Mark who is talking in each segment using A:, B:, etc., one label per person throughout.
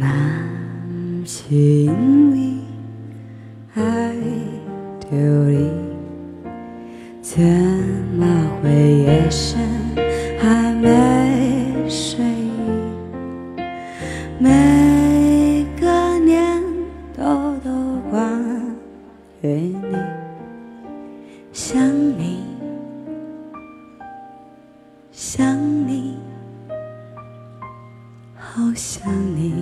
A: 那不是因为爱着你，怎么会夜深？好想你。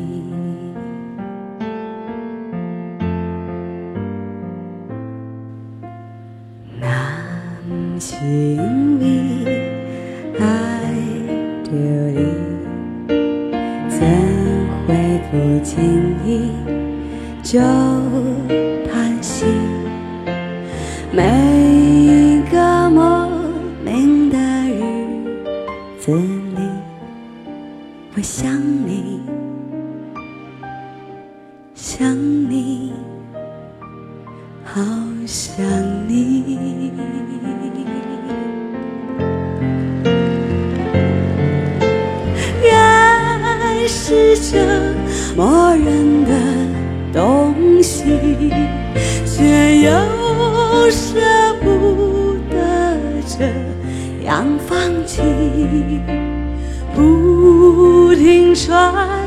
A: 那是因为爱着你，怎会不经意就叹息？每一个莫名的日子，我想你，想你。好想你。爱是这默认的东西，却又舍不得这样放弃，不停揣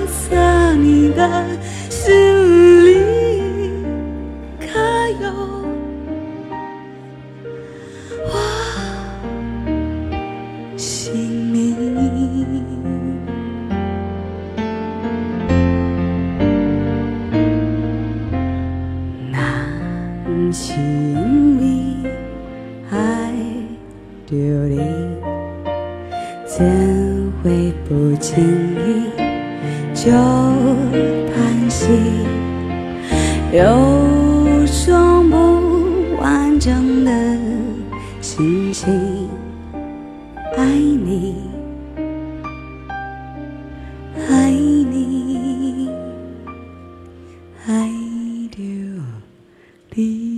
A: 测你的心里。可有我姓名？那是因为爱着你，怎会不经意就叹息，有种不完整的心情。爱你，爱你，爱着你。